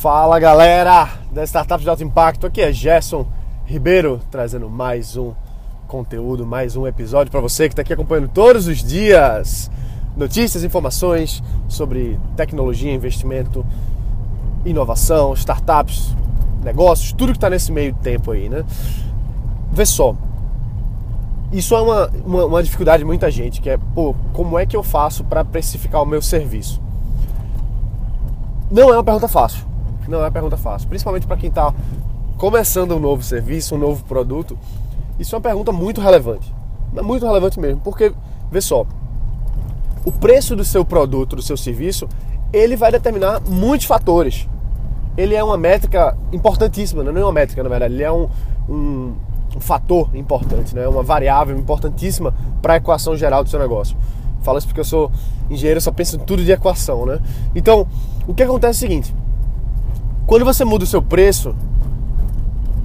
Fala galera da Startups de Alto Impacto, aqui é Gerson Ribeiro trazendo mais um conteúdo, mais um episódio para você que está aqui acompanhando todos os dias notícias, informações sobre tecnologia, investimento, inovação, startups, negócios, tudo que está nesse meio tempo aí, né? Vê só, isso é uma, uma, uma dificuldade de muita gente, que é, pô, como é que eu faço para precificar o meu serviço? Não é uma pergunta fácil. Não é pergunta fácil. Principalmente para quem está começando um novo serviço, um novo produto. Isso é uma pergunta muito relevante. Muito relevante mesmo. Porque, vê só, o preço do seu produto, do seu serviço, ele vai determinar muitos fatores. Ele é uma métrica importantíssima, não é uma métrica, na verdade, ele é um, um, um fator importante, né? uma variável importantíssima para a equação geral do seu negócio. Falo isso porque eu sou engenheiro, só penso em tudo de equação, né? Então, o que acontece é o seguinte: quando você muda o seu preço,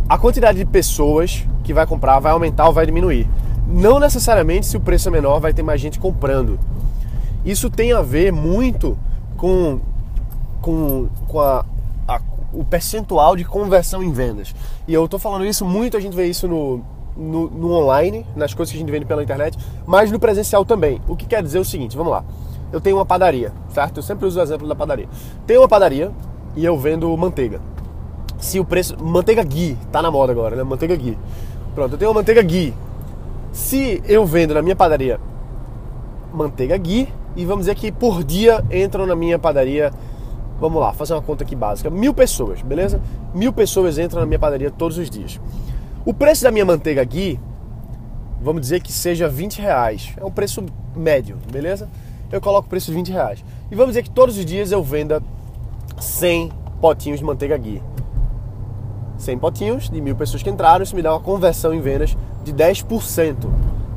a quantidade de pessoas que vai comprar vai aumentar ou vai diminuir. Não necessariamente se o preço é menor vai ter mais gente comprando. Isso tem a ver muito com, com, com a, a, o percentual de conversão em vendas. E eu estou falando isso muito, a gente vê isso no, no, no, online, nas coisas que a gente vende pela internet, mas no presencial também. O que quer dizer o seguinte, vamos lá. Eu tenho uma padaria, certo? Eu sempre uso o exemplo da padaria. Tenho uma padaria e eu vendo manteiga. Se o preço. Manteiga ghee, tá na moda agora, né? Manteiga ghee. Pronto, eu tenho uma manteiga ghee. Se eu vendo na minha padaria manteiga ghee, e vamos dizer que por dia entram na minha padaria, vamos lá, fazer uma conta aqui básica, mil pessoas, beleza? Mil pessoas entram na minha padaria todos os dias. O preço da minha manteiga ghee, vamos dizer que seja 20 reais. É um preço médio, beleza? Eu coloco o preço de 20 reais. E vamos dizer que todos os dias eu venda 100 potinhos de manteiga ghee. 100 potinhos de mil pessoas que entraram, isso me dá uma conversão em vendas de 10%.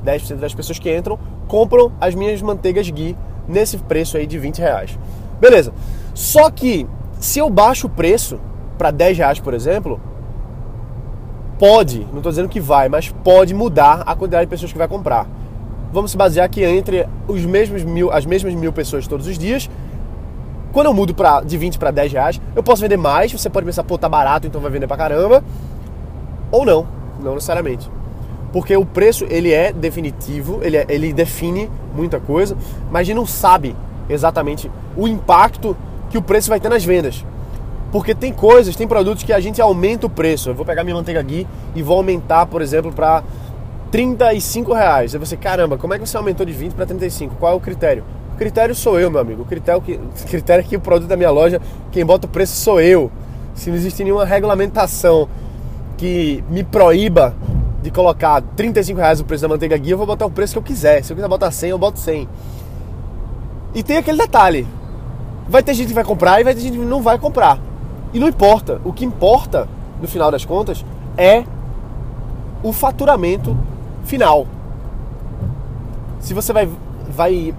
10% das pessoas que entram compram as minhas manteigas ghee nesse preço aí de 20 reais. Beleza. Só que se eu baixo o preço para 10 reais, por exemplo, pode, não estou dizendo que vai, mas pode mudar a quantidade de pessoas que vai comprar. Vamos se basear que entre os mesmos mil, as mesmas mil pessoas todos os dias, quando eu mudo pra, de 20 para 10 reais, eu posso vender mais, você pode pensar, pô, tá barato, então vai vender pra caramba. Ou não, não necessariamente. Porque o preço, ele é definitivo, ele, é, ele define muita coisa, mas a gente não sabe exatamente o impacto que o preço vai ter nas vendas. Porque tem coisas, tem produtos que a gente aumenta o preço. Eu vou pegar minha manteiga aqui e vou aumentar, por exemplo, para 35 reais. Aí você, caramba, como é que você aumentou de 20 para 35? Qual é o critério? O critério sou eu, meu amigo. O critério, que, critério é que o produto da minha loja, quem bota o preço sou eu. Se não existe nenhuma regulamentação que me proíba de colocar 35 reais o preço da manteiga guia, eu vou botar o preço que eu quiser. Se eu quiser botar 100, eu boto 100. E tem aquele detalhe. Vai ter gente que vai comprar e vai ter gente que não vai comprar. E não importa. O que importa, no final das contas, é o faturamento final. Se você vai, vai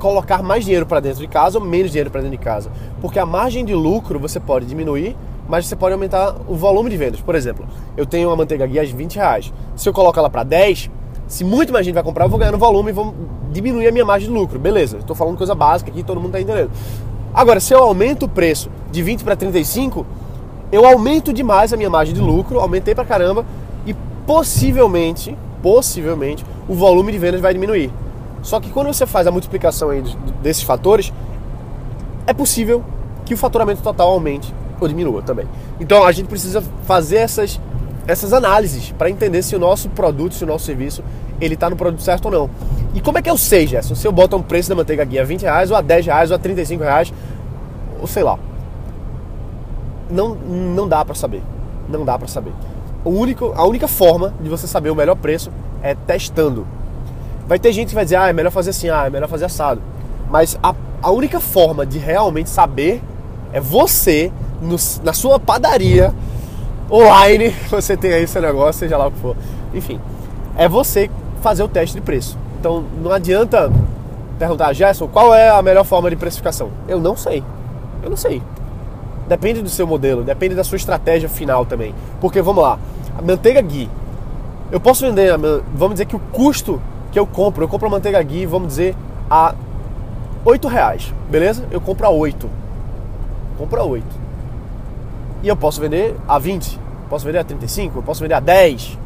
colocar mais dinheiro para dentro de casa ou menos dinheiro para dentro de casa. Porque a margem de lucro você pode diminuir, mas você pode aumentar o volume de vendas. Por exemplo, eu tenho uma manteiga guia de 20 reais. Se eu coloco ela para 10, se muito mais gente vai comprar, eu vou ganhar no volume e vou diminuir a minha margem de lucro. Beleza, estou falando coisa básica aqui, todo mundo está entendendo. Agora, se eu aumento o preço de 20 para 35, eu aumento demais a minha margem de lucro, aumentei para caramba e possivelmente, possivelmente, o volume de vendas vai diminuir. Só que quando você faz a multiplicação aí desses fatores, é possível que o faturamento total aumente ou diminua também. Então a gente precisa fazer essas, essas análises para entender se o nosso produto, se o nosso serviço, ele está no produto certo ou não. E como é que eu sei, Gerson? Se eu boto um preço da manteiga guia a 20 reais, ou a 10 reais, ou a 35 reais, ou sei lá. Não, não dá para saber. Não dá para saber. O único, a única forma de você saber o melhor preço é testando. Vai ter gente que vai dizer, ah, é melhor fazer assim, ah, é melhor fazer assado. Mas a, a única forma de realmente saber é você, no, na sua padaria, online, você tem aí seu negócio, seja lá o que for. Enfim, é você fazer o teste de preço. Então não adianta perguntar, Gerson, qual é a melhor forma de precificação? Eu não sei. Eu não sei. Depende do seu modelo, depende da sua estratégia final também. Porque vamos lá, a manteiga ghee. Eu posso vender, vamos dizer que o custo que eu compro, eu compro a manteiga ghee, vamos dizer, a 8 reais, beleza? Eu compro a 8. Compro a 8. E eu posso vender a 20, posso vender a 35, eu posso vender a 10.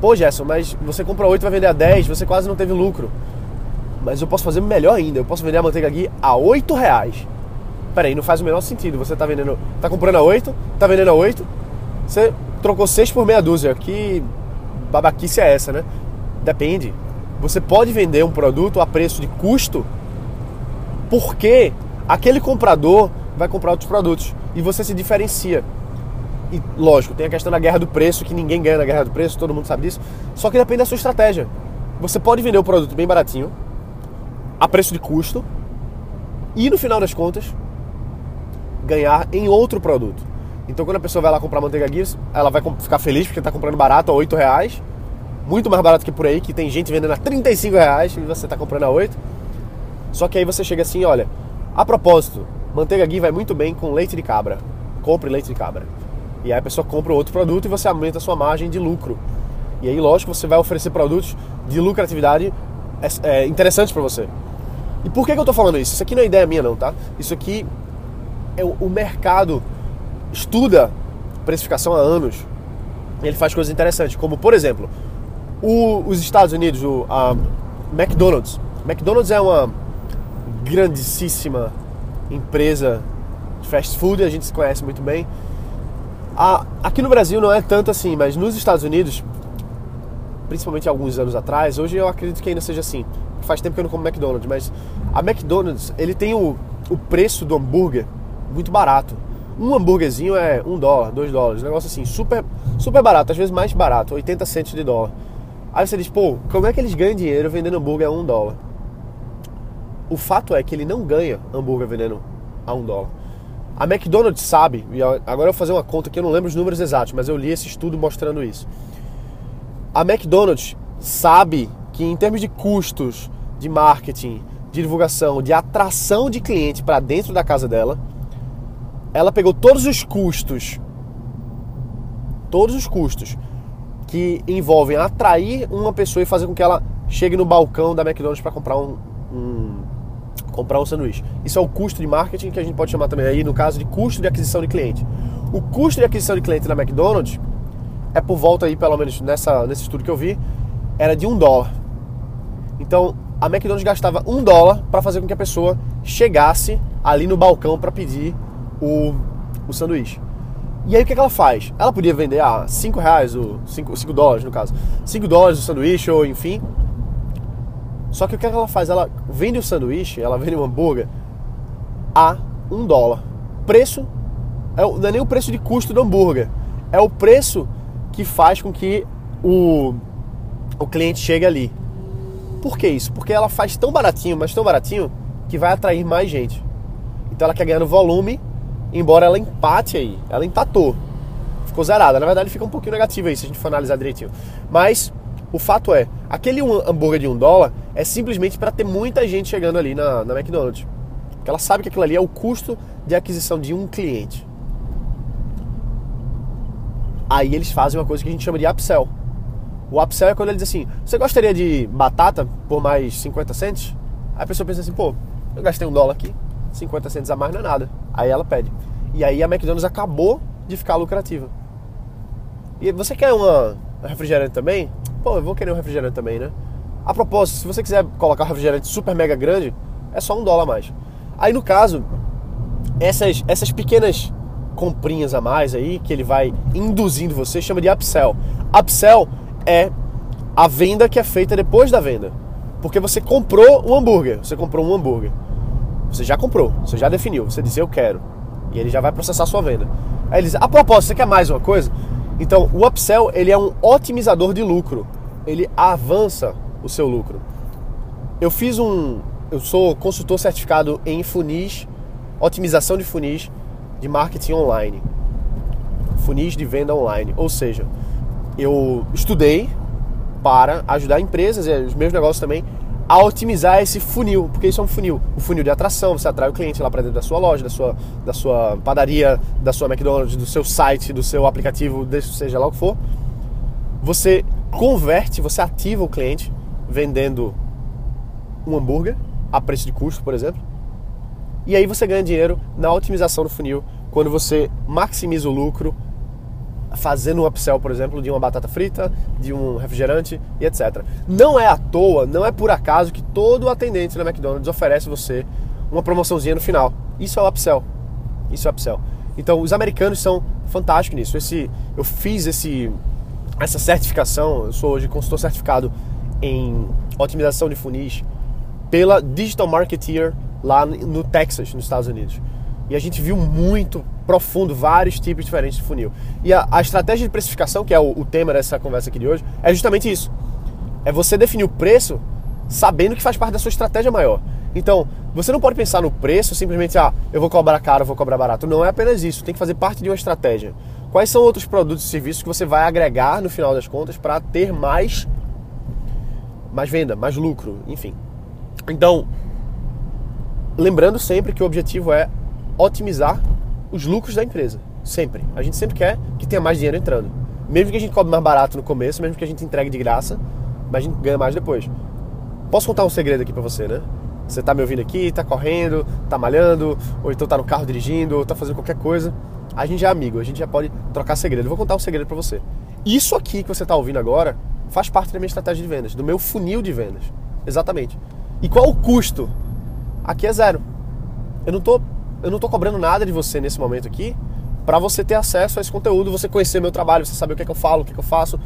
Pô, Gerson, mas você compra 8 e vai vender a 10, você quase não teve lucro. Mas eu posso fazer melhor ainda, eu posso vender a manteiga ghee a 8 reais. Peraí, não faz o menor sentido. Você tá vendendo. tá comprando a 8, tá vendendo a 8, você trocou 6 por meia dúzia. Que babaquice é essa, né? Depende. Você pode vender um produto a preço de custo porque aquele comprador vai comprar outros produtos e você se diferencia. E lógico, tem a questão da guerra do preço, que ninguém ganha na guerra do preço, todo mundo sabe disso. Só que depende da sua estratégia. Você pode vender o produto bem baratinho, a preço de custo, e no final das contas, ganhar em outro produto. Então quando a pessoa vai lá comprar manteiga Guinness, ela vai ficar feliz porque está comprando barato a 8 reais, muito mais barato que por aí, que tem gente vendendo a 35 reais e você está comprando a 8. Só que aí você chega assim, olha, a propósito, manteiga ghee vai muito bem com leite de cabra. Compre leite de cabra. E aí a pessoa compra outro produto e você aumenta a sua margem de lucro. E aí, lógico, você vai oferecer produtos de lucratividade é, é, interessantes para você. E por que, que eu estou falando isso? Isso aqui não é ideia minha não, tá? Isso aqui é o, o mercado estuda precificação há anos. Ele faz coisas interessantes, como por exemplo, o, os Estados Unidos, o a McDonald's. McDonald's é uma grandíssima empresa de fast food, a gente se conhece muito bem. A, aqui no Brasil não é tanto assim, mas nos Estados Unidos, principalmente alguns anos atrás, hoje eu acredito que ainda seja assim. Faz tempo que eu não como McDonald's, mas a McDonald's ele tem o, o preço do hambúrguer muito barato. Um hambúrguerzinho é um dólar, dois dólares, um negócio assim, super, super barato, às vezes mais barato, 80 centos de dólar. Aí você diz, pô, como é que eles ganham dinheiro vendendo hambúrguer a um dólar? O fato é que ele não ganha hambúrguer vendendo a um dólar. A McDonald's sabe, e agora eu vou fazer uma conta que eu não lembro os números exatos, mas eu li esse estudo mostrando isso. A McDonald's sabe que em termos de custos de marketing, de divulgação, de atração de cliente para dentro da casa dela, ela pegou todos os custos, todos os custos que envolvem atrair uma pessoa e fazer com que ela chegue no balcão da McDonald's para comprar um, um, comprar um sanduíche. Isso é o custo de marketing que a gente pode chamar também aí no caso de custo de aquisição de cliente. O custo de aquisição de cliente na McDonald's é por volta aí, pelo menos nessa, nesse estudo que eu vi, era de um dólar. Então a McDonald's gastava um dólar para fazer com que a pessoa chegasse ali no balcão para pedir o, o sanduíche. E aí o que, que ela faz? Ela podia vender a 5 reais, ou 5, dólares no caso, 5 dólares o sanduíche, ou enfim. Só que o que, que ela faz? Ela vende o sanduíche, ela vende o hambúrguer a 1 um dólar. Preço, é, não é nem o preço de custo do hambúrguer, é o preço que faz com que o, o cliente chegue ali. Por que isso? Porque ela faz tão baratinho, mas tão baratinho, que vai atrair mais gente. Então ela quer ganhar no volume embora ela empate aí. Ela empatou. Ficou zerada. Na verdade, fica um pouquinho negativo aí, se a gente for analisar direitinho. Mas o fato é, aquele hambúrguer de um dólar é simplesmente para ter muita gente chegando ali na, na McDonald's. Porque ela sabe que aquilo ali é o custo de aquisição de um cliente. Aí eles fazem uma coisa que a gente chama de upsell. O upsell é quando ele diz assim: Você gostaria de batata por mais 50 cents? Aí a pessoa pensa assim: Pô, eu gastei um dólar aqui, 50 cents a mais não é nada. Aí ela pede. E aí a McDonald's acabou de ficar lucrativa. E você quer uma refrigerante também? Pô, eu vou querer um refrigerante também, né? A propósito, se você quiser colocar um refrigerante super mega grande, é só um dólar a mais. Aí no caso, essas, essas pequenas comprinhas a mais aí, que ele vai induzindo você, chama de upsell. Upsell é a venda que é feita depois da venda. Porque você comprou um hambúrguer, você comprou um hambúrguer. Você já comprou, você já definiu, você diz eu quero. E ele já vai processar a sua venda. Aí ele diz, a propósito, você quer mais uma coisa? Então, o upsell, ele é um otimizador de lucro. Ele avança o seu lucro. Eu fiz um... Eu sou consultor certificado em funis, otimização de funis de marketing online. Funis de venda online. Ou seja, eu estudei para ajudar empresas e os meus negócios também a otimizar esse funil, porque isso é um funil. O funil de atração, você atrai o cliente lá para dentro da sua loja, da sua, da sua padaria, da sua McDonald's, do seu site, do seu aplicativo, seja lá o que for. Você converte, você ativa o cliente vendendo um hambúrguer a preço de custo, por exemplo. E aí você ganha dinheiro na otimização do funil quando você maximiza o lucro fazendo um upsell, por exemplo, de uma batata frita, de um refrigerante e etc. Não é à toa, não é por acaso que todo atendente na McDonald's oferece você uma promoçãozinha no final. Isso é o upsell. Isso é o upsell. Então, os americanos são fantásticos nisso. Esse, eu fiz esse, essa certificação, eu sou hoje consultor certificado em otimização de funis pela Digital Marketeer lá no Texas, nos Estados Unidos. E a gente viu muito profundo vários tipos diferentes de funil. E a, a estratégia de precificação, que é o, o, tema dessa conversa aqui de hoje, é justamente isso. É você definir o preço sabendo que faz parte da sua estratégia maior. Então, você não pode pensar no preço simplesmente, ah, eu vou cobrar caro, eu vou cobrar barato. Não é apenas isso, tem que fazer parte de uma estratégia. Quais são outros produtos e serviços que você vai agregar no final das contas para ter mais mais venda, mais lucro, enfim. Então, lembrando sempre que o objetivo é otimizar os lucros da empresa. Sempre. A gente sempre quer que tenha mais dinheiro entrando. Mesmo que a gente cobre mais barato no começo, mesmo que a gente entregue de graça, mas a gente ganha mais depois. Posso contar um segredo aqui pra você, né? Você tá me ouvindo aqui, tá correndo, tá malhando, ou então tá no carro dirigindo, ou tá fazendo qualquer coisa. A gente já é amigo, a gente já pode trocar segredo. Eu vou contar um segredo para você. Isso aqui que você tá ouvindo agora faz parte da minha estratégia de vendas, do meu funil de vendas. Exatamente. E qual o custo? Aqui é zero. Eu não tô, eu não tô cobrando nada de você nesse momento aqui para você ter acesso a esse conteúdo, você conhecer meu trabalho, você saber o que é que eu falo, o que é que eu faço,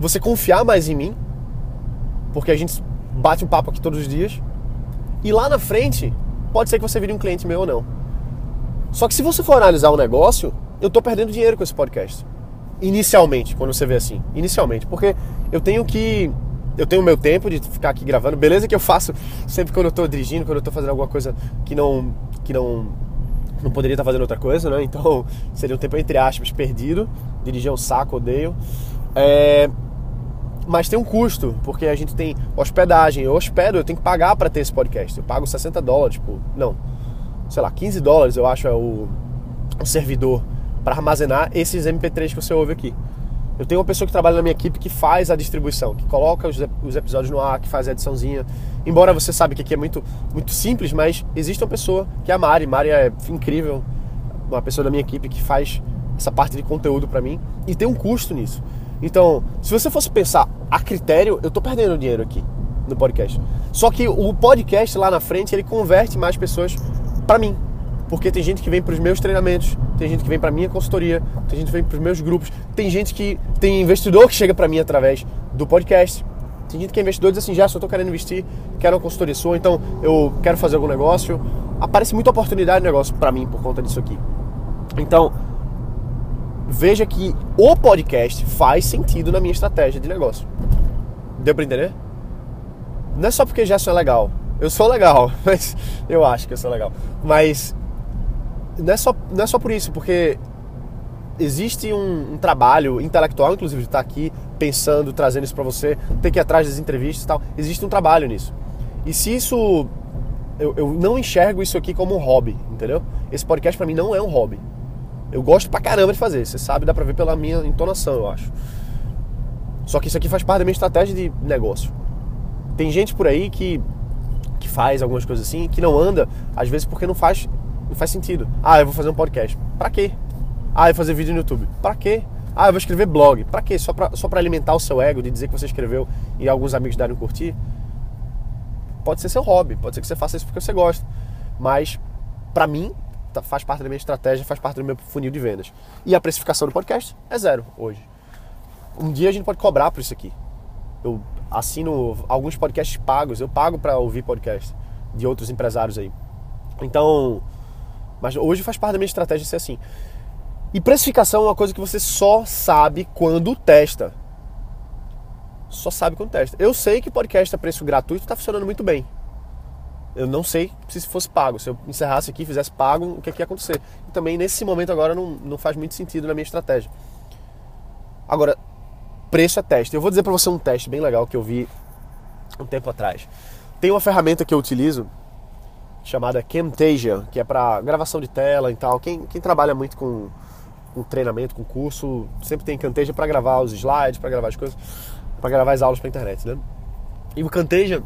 você confiar mais em mim, porque a gente bate um papo aqui todos os dias. E lá na frente, pode ser que você vire um cliente meu ou não. Só que se você for analisar o um negócio, eu tô perdendo dinheiro com esse podcast. Inicialmente, quando você vê assim. Inicialmente. Porque eu tenho que. Eu tenho meu tempo de ficar aqui gravando. Beleza que eu faço sempre quando eu tô dirigindo, quando eu tô fazendo alguma coisa que não. Que não. Não poderia estar fazendo outra coisa, né? Então seria um tempo, entre aspas, perdido. Dirigir é um saco, odeio. É, mas tem um custo, porque a gente tem hospedagem. Eu hospedo, eu tenho que pagar para ter esse podcast. Eu pago 60 dólares, tipo, não, sei lá, 15 dólares eu acho é o, o servidor para armazenar esses MP3 que você ouve aqui. Eu tenho uma pessoa que trabalha na minha equipe que faz a distribuição, que coloca os, os episódios no ar, que faz a ediçãozinha. Embora você sabe que aqui é muito, muito simples, mas existe uma pessoa que é a Mari. Mari é incrível, uma pessoa da minha equipe que faz essa parte de conteúdo para mim e tem um custo nisso. Então, se você fosse pensar a critério, eu tô perdendo dinheiro aqui no podcast. Só que o podcast lá na frente, ele converte mais pessoas para mim. Porque tem gente que vem para os meus treinamentos, tem gente que vem para minha consultoria, tem gente que vem para os meus grupos, tem gente que tem investidor que chega para mim através do podcast. Tem gente que é investidor e diz assim, já, só estou querendo investir, quero uma consultoria sua, então eu quero fazer algum negócio. Aparece muita oportunidade de negócio para mim por conta disso aqui. Então, veja que o podcast faz sentido na minha estratégia de negócio. Deu para entender? Não é só porque Gerson é legal. Eu sou legal, mas eu acho que eu sou legal. Mas não é só, não é só por isso, porque existe um, um trabalho intelectual, inclusive, de estar aqui pensando, trazendo isso para você, ter que ir atrás das entrevistas e tal. Existe um trabalho nisso. E se isso. Eu, eu não enxergo isso aqui como um hobby, entendeu? Esse podcast para mim não é um hobby. Eu gosto pra caramba de fazer, você sabe, dá pra ver pela minha entonação, eu acho. Só que isso aqui faz parte da minha estratégia de negócio. Tem gente por aí que, que faz algumas coisas assim, que não anda, às vezes porque não faz, não faz sentido. Ah, eu vou fazer um podcast. Pra quê? Ah, eu vou fazer vídeo no YouTube. Pra quê? Ah, eu vou escrever blog. Pra quê? Só pra, só pra alimentar o seu ego, de dizer que você escreveu e alguns amigos darem um curtir? Pode ser seu hobby, pode ser que você faça isso porque você gosta. Mas, pra mim, Tá, faz parte da minha estratégia, faz parte do meu funil de vendas. E a precificação do podcast é zero hoje. Um dia a gente pode cobrar por isso aqui. Eu assino alguns podcasts pagos, eu pago para ouvir podcast de outros empresários aí. Então, mas hoje faz parte da minha estratégia ser assim. E precificação é uma coisa que você só sabe quando testa. Só sabe quando testa. Eu sei que podcast a preço gratuito está funcionando muito bem. Eu não sei se fosse pago. Se eu encerrasse aqui, fizesse pago, o que, é que ia acontecer. E também nesse momento agora não, não faz muito sentido na minha estratégia. Agora, preço é teste. Eu vou dizer para você um teste bem legal que eu vi um tempo atrás. Tem uma ferramenta que eu utilizo chamada Camtasia, que é para gravação de tela e tal. Quem, quem trabalha muito com, com treinamento, com curso, sempre tem Camtasia para gravar os slides, para gravar as coisas, para gravar as aulas para internet, né? E o Camtasia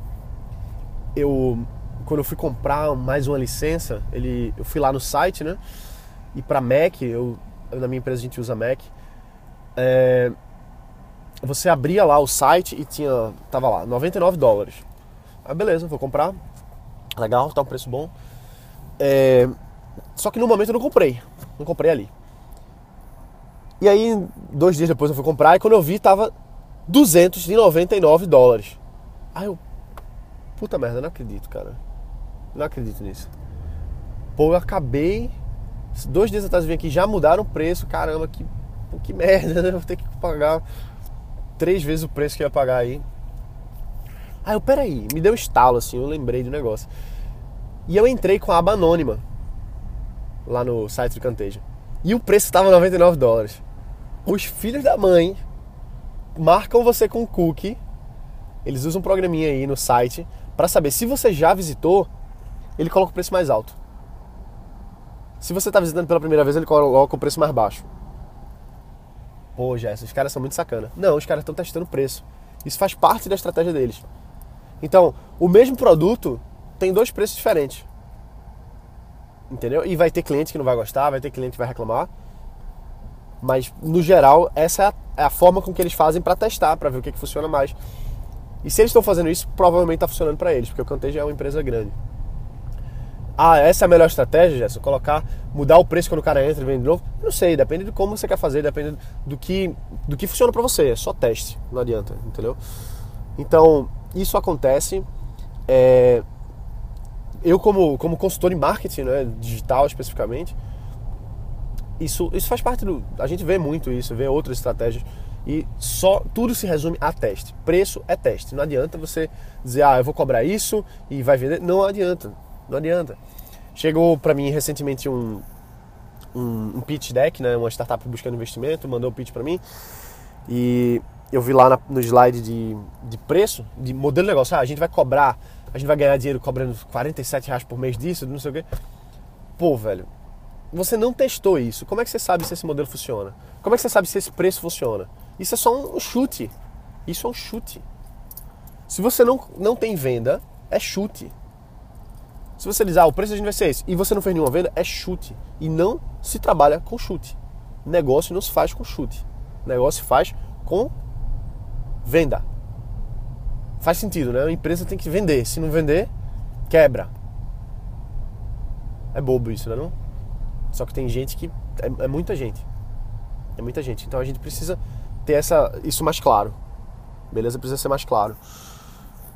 eu quando eu fui comprar mais uma licença, ele, eu fui lá no site, né? e para Mac, eu, na minha empresa a gente usa Mac, é, você abria lá o site e tinha, tava lá, 99 dólares. Ah, beleza, vou comprar. Legal, tá um preço bom. É, só que no momento eu não comprei. Não comprei ali. E aí, dois dias depois eu fui comprar e quando eu vi tava 299 dólares. Aí eu, puta merda, não acredito, cara. Não acredito nisso. Pô, eu acabei. Dois dias atrás eu vim aqui, já mudaram o preço. Caramba, que, que merda, né? Vou ter que pagar três vezes o preço que eu ia pagar aí. Aí eu, peraí, me deu um estalo assim, eu lembrei do negócio. E eu entrei com a aba anônima lá no site do Canteja. E o preço estava 99 dólares. Os filhos da mãe marcam você com cookie. Eles usam um programinha aí no site para saber se você já visitou, ele coloca o preço mais alto. Se você está visitando pela primeira vez, ele coloca o preço mais baixo. Pô, Jess, os caras são muito sacana. Não, os caras estão testando o preço. Isso faz parte da estratégia deles. Então, o mesmo produto tem dois preços diferentes. Entendeu? E vai ter cliente que não vai gostar, vai ter cliente que vai reclamar. Mas, no geral, essa é a, é forma com que eles fazem para testar, para ver o que, que funciona mais. E se eles estão fazendo isso, provavelmente está funcionando para eles, porque o Canteja é uma empresa grande. Ah, essa é a melhor estratégia, Gerson? Colocar, mudar o preço quando o cara entra e vende de novo? Não sei, depende de como você quer fazer, depende do que, do que funciona para você. É só teste, não adianta, entendeu? Então, isso acontece. É, eu, como, como consultor em marketing, né, digital especificamente, isso, isso faz parte do. A gente vê muito isso, vê outras estratégias. E só tudo se resume a teste. Preço é teste. Não adianta você dizer, ah, eu vou cobrar isso e vai vender. Não adianta. Não adianta. Chegou para mim recentemente um, um, um, pitch deck, né? Uma startup buscando investimento, mandou um pitch para mim. E eu vi lá na, no slide de, de preço, de modelo de negócio. Ah, a gente vai cobrar, a gente vai ganhar dinheiro cobrando 47 reais por mês disso, não sei o quê. Pô, velho, você não testou isso. Como é que você sabe se esse modelo funciona? Como é que você sabe se esse preço funciona? Isso é só um chute. Isso é um chute. Se você não, não tem venda, é chute. Se você diz, ah, o preço da gente vai ser esse, e você não fez nenhuma venda, é chute. E não se trabalha com chute. Negócio não se faz com chute. Negócio se faz com venda. Faz sentido, né? A empresa tem que vender. Se não vender, quebra. É bobo isso, né? Não? Só que tem gente que. É, é muita gente. É muita gente. Então a gente precisa ter essa, isso mais claro. Beleza? Precisa ser mais claro.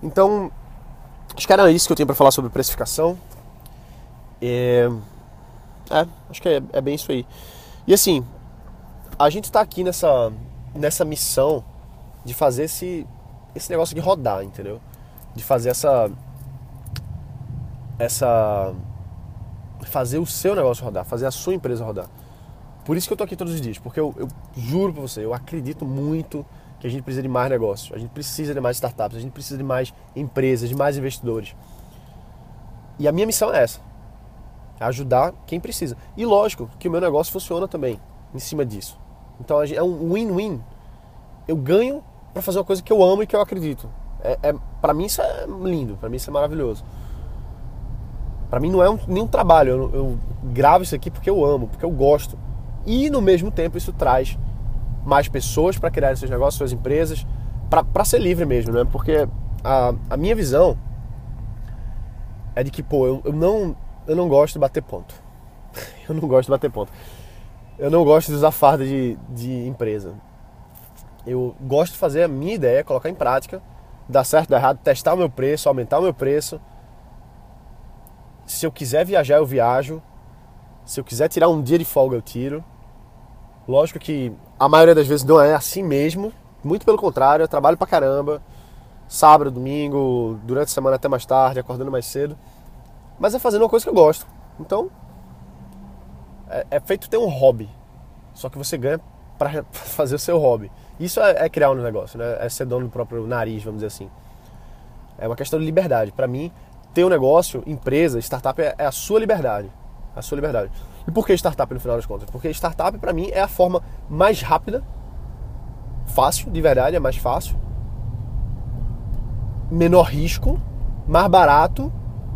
Então, Acho que era isso que eu tinha para falar sobre precificação. É, é acho que é, é, bem isso aí. E assim, a gente está aqui nessa, nessa missão de fazer esse, esse negócio de rodar, entendeu? De fazer essa. Essa. Fazer o seu negócio rodar, fazer a sua empresa rodar. Por isso que eu tô aqui todos os dias, porque eu, eu juro pra você, eu acredito muito que a gente precisa de mais negócios, a gente precisa de mais startups, a gente precisa de mais empresas, de mais investidores. E a minha missão é essa: é ajudar quem precisa. E lógico que o meu negócio funciona também em cima disso. Então é um win-win. Eu ganho para fazer uma coisa que eu amo e que eu acredito. É, é para mim isso é lindo, para mim isso é maravilhoso. Para mim não é um, nenhum trabalho. Eu, eu gravo isso aqui porque eu amo, porque eu gosto. E no mesmo tempo isso traz mais pessoas para criar seus negócios, suas empresas, para ser livre mesmo, né? Porque a, a minha visão é de que, pô, eu, eu, não, eu não gosto de bater ponto. Eu não gosto de bater ponto. Eu não gosto de usar farda de, de empresa. Eu gosto de fazer a minha ideia, colocar em prática, dar certo, dar errado, testar o meu preço, aumentar o meu preço. Se eu quiser viajar, eu viajo. Se eu quiser tirar um dia de folga, eu tiro. Lógico que a maioria das vezes não é assim mesmo. Muito pelo contrário, eu trabalho pra caramba. Sábado, domingo, durante a semana até mais tarde, acordando mais cedo. Mas é fazendo uma coisa que eu gosto. Então, é, é feito ter um hobby. Só que você ganha para fazer o seu hobby. Isso é, é, criar um negócio, né? É ser dono do próprio nariz, vamos dizer assim. É uma questão de liberdade. Para mim, ter um negócio, empresa, startup é, é a sua liberdade. A sua liberdade. E por que startup no final das contas? Porque startup para mim é a forma mais rápida, fácil, de verdade, é mais fácil, menor risco, mais barato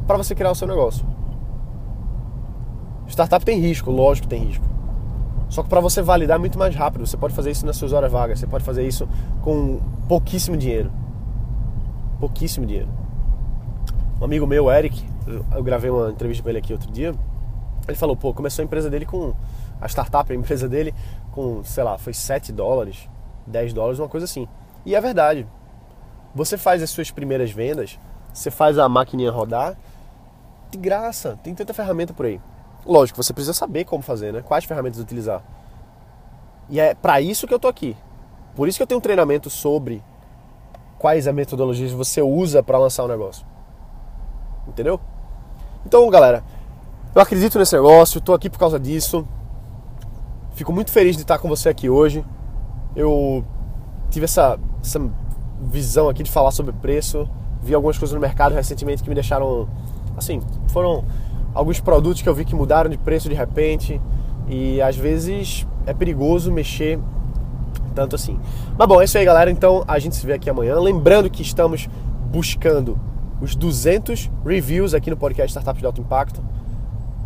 para você criar o seu negócio. Startup tem risco, lógico que tem risco. Só que para você validar é muito mais rápido. Você pode fazer isso nas suas horas vagas. Você pode fazer isso com pouquíssimo dinheiro. Pouquíssimo dinheiro. Um amigo meu, Eric, eu gravei uma entrevista com ele aqui outro dia. Ele falou, pô, começou a empresa dele com. A startup, a empresa dele, com, sei lá, foi 7 dólares, 10 dólares, uma coisa assim. E é verdade. Você faz as suas primeiras vendas, você faz a maquininha rodar, de graça. Tem tanta ferramenta por aí. Lógico, você precisa saber como fazer, né? Quais ferramentas utilizar. E é para isso que eu tô aqui. Por isso que eu tenho um treinamento sobre quais as metodologias você usa para lançar um negócio. Entendeu? Então, galera, eu acredito nesse negócio, tô aqui por causa disso. Fico muito feliz de estar com você aqui hoje. Eu tive essa, essa visão aqui de falar sobre preço. Vi algumas coisas no mercado recentemente que me deixaram assim, foram alguns produtos que eu vi que mudaram de preço de repente e às vezes é perigoso mexer tanto assim. Mas bom, é isso aí, galera. Então a gente se vê aqui amanhã. Lembrando que estamos buscando os 200 reviews aqui no podcast Startup de Alto Impacto.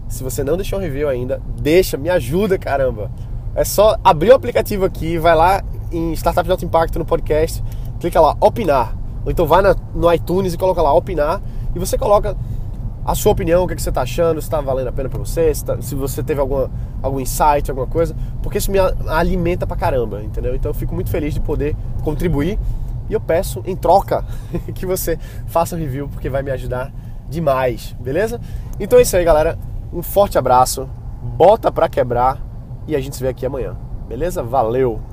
Se você não deixou um review ainda, deixa, me ajuda, caramba. É só abrir o aplicativo aqui, vai lá em Startup de Alto Impacto no podcast, clica lá, opinar. Ou então vai no iTunes e coloca lá, opinar. E você coloca a sua opinião, o que, é que você está achando, se está valendo a pena para você, se, tá, se, você teve alguma, algum insight, alguma coisa, porque isso me alimenta pra caramba, entendeu? Então eu fico muito feliz de poder contribuir e eu peço em troca que você faça um review, porque vai me ajudar demais, beleza? Então é isso aí, galera. Um forte abraço, bota pra quebrar e a gente se vê aqui amanhã, beleza? Valeu!